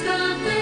Em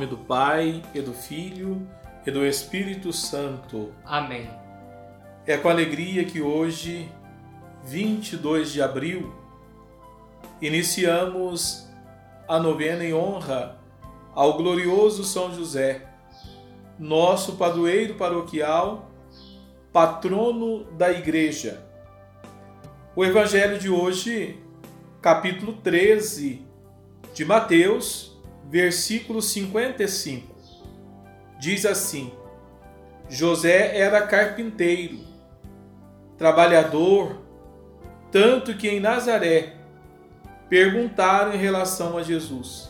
nome do Pai, e do Filho, e do Espírito Santo. Amém. É com alegria que hoje, 22 de abril, iniciamos a novena em honra ao glorioso São José, nosso padroeiro paroquial, patrono da Igreja. O Evangelho de hoje, capítulo 13 de Mateus, versículo 55. Diz assim: José era carpinteiro, trabalhador, tanto que em Nazaré perguntaram em relação a Jesus: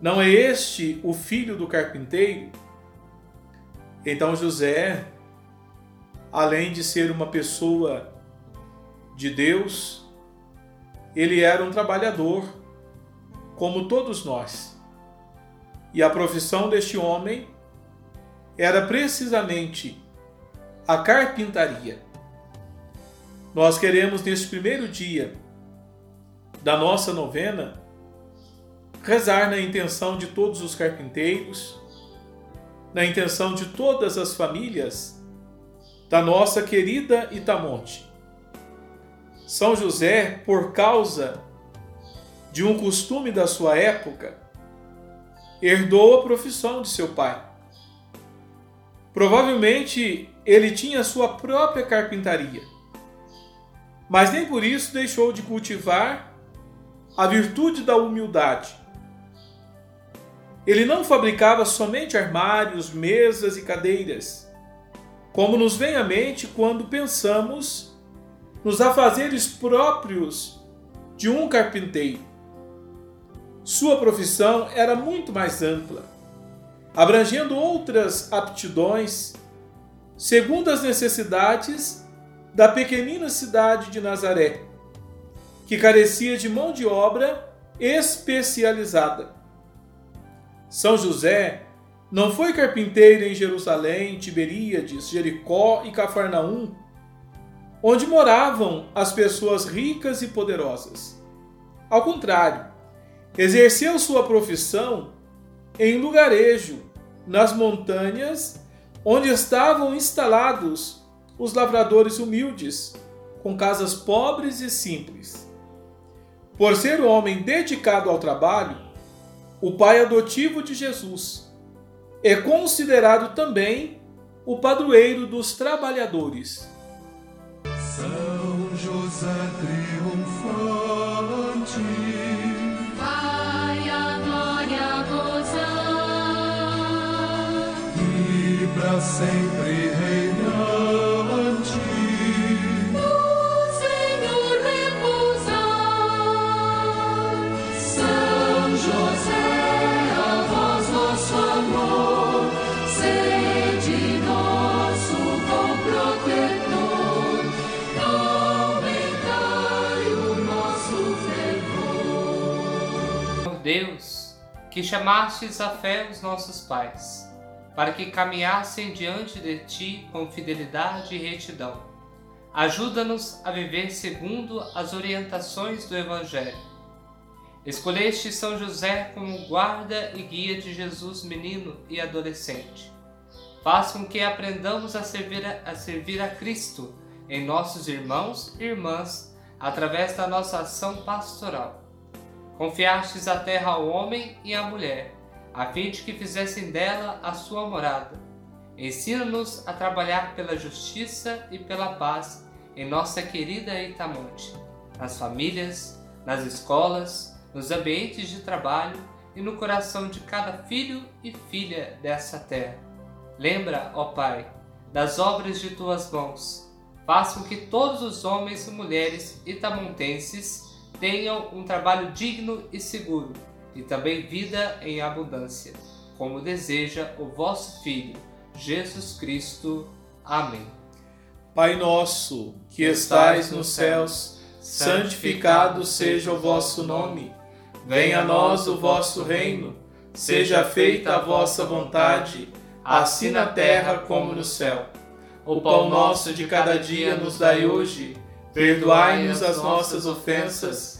Não é este o filho do carpinteiro? Então José, além de ser uma pessoa de Deus, ele era um trabalhador, como todos nós. E a profissão deste homem era precisamente a carpintaria. Nós queremos, neste primeiro dia da nossa novena, rezar na intenção de todos os carpinteiros, na intenção de todas as famílias da nossa querida Itamonte. São José, por causa de um costume da sua época, herdou a profissão de seu pai. Provavelmente ele tinha sua própria carpintaria, mas nem por isso deixou de cultivar a virtude da humildade. Ele não fabricava somente armários, mesas e cadeiras, como nos vem à mente quando pensamos nos afazeres próprios de um carpinteiro. Sua profissão era muito mais ampla, abrangendo outras aptidões, segundo as necessidades da pequenina cidade de Nazaré, que carecia de mão de obra especializada. São José não foi carpinteiro em Jerusalém, Tiberíades, Jericó e Cafarnaum, onde moravam as pessoas ricas e poderosas. Ao contrário, Exerceu sua profissão em lugarejo, nas montanhas, onde estavam instalados os lavradores humildes, com casas pobres e simples. Por ser um homem dedicado ao trabalho, o pai adotivo de Jesus é considerado também o padroeiro dos trabalhadores. São José triunfante para sempre reinante. No Senhor repousar, São José, a vós nosso amor, sede nosso bom protetor, aumentai o nosso fervor. Deus, que chamastes a fé os nossos pais para que caminhassem diante de ti com fidelidade e retidão. Ajuda-nos a viver segundo as orientações do Evangelho. Escolheste São José como guarda e guia de Jesus menino e adolescente. Faz com que aprendamos a servir a, a servir a Cristo em nossos irmãos e irmãs através da nossa ação pastoral. Confiastes a terra ao homem e à mulher a fim de que fizessem dela a sua morada. Ensina-nos a trabalhar pela justiça e pela paz em nossa querida Itamonte, nas famílias, nas escolas, nos ambientes de trabalho e no coração de cada filho e filha dessa terra. Lembra, ó Pai, das obras de tuas mãos. faz com que todos os homens e mulheres itamontenses tenham um trabalho digno e seguro, e também vida em abundância, como deseja o vosso Filho, Jesus Cristo. Amém. Pai nosso, que estais nos céus, santificado seja o vosso nome. Venha a nós o vosso reino. Seja feita a vossa vontade, assim na terra como no céu. O pão nosso de cada dia nos dai hoje. Perdoai-nos as nossas ofensas,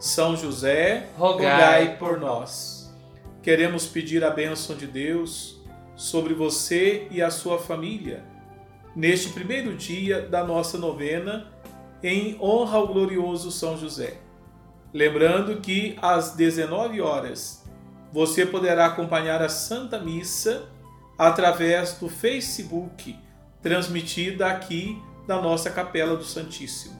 São José, rogai por nós. Queremos pedir a bênção de Deus sobre você e a sua família neste primeiro dia da nossa novena em honra ao glorioso São José. Lembrando que às 19 horas você poderá acompanhar a Santa Missa através do Facebook, transmitida aqui da nossa Capela do Santíssimo.